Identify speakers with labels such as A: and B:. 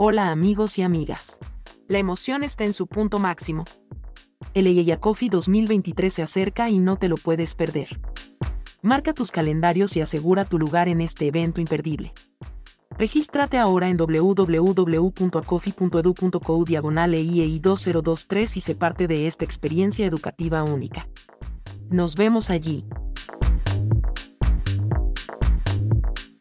A: Hola amigos y amigas. La emoción está en su punto máximo. El EIA Coffee 2023 se acerca y no te lo puedes perder. Marca tus calendarios y asegura tu lugar en este evento imperdible. Regístrate ahora en www.acoffee.edu.co diagonal EIEI 2023 y sé parte de esta experiencia educativa única. Nos vemos allí.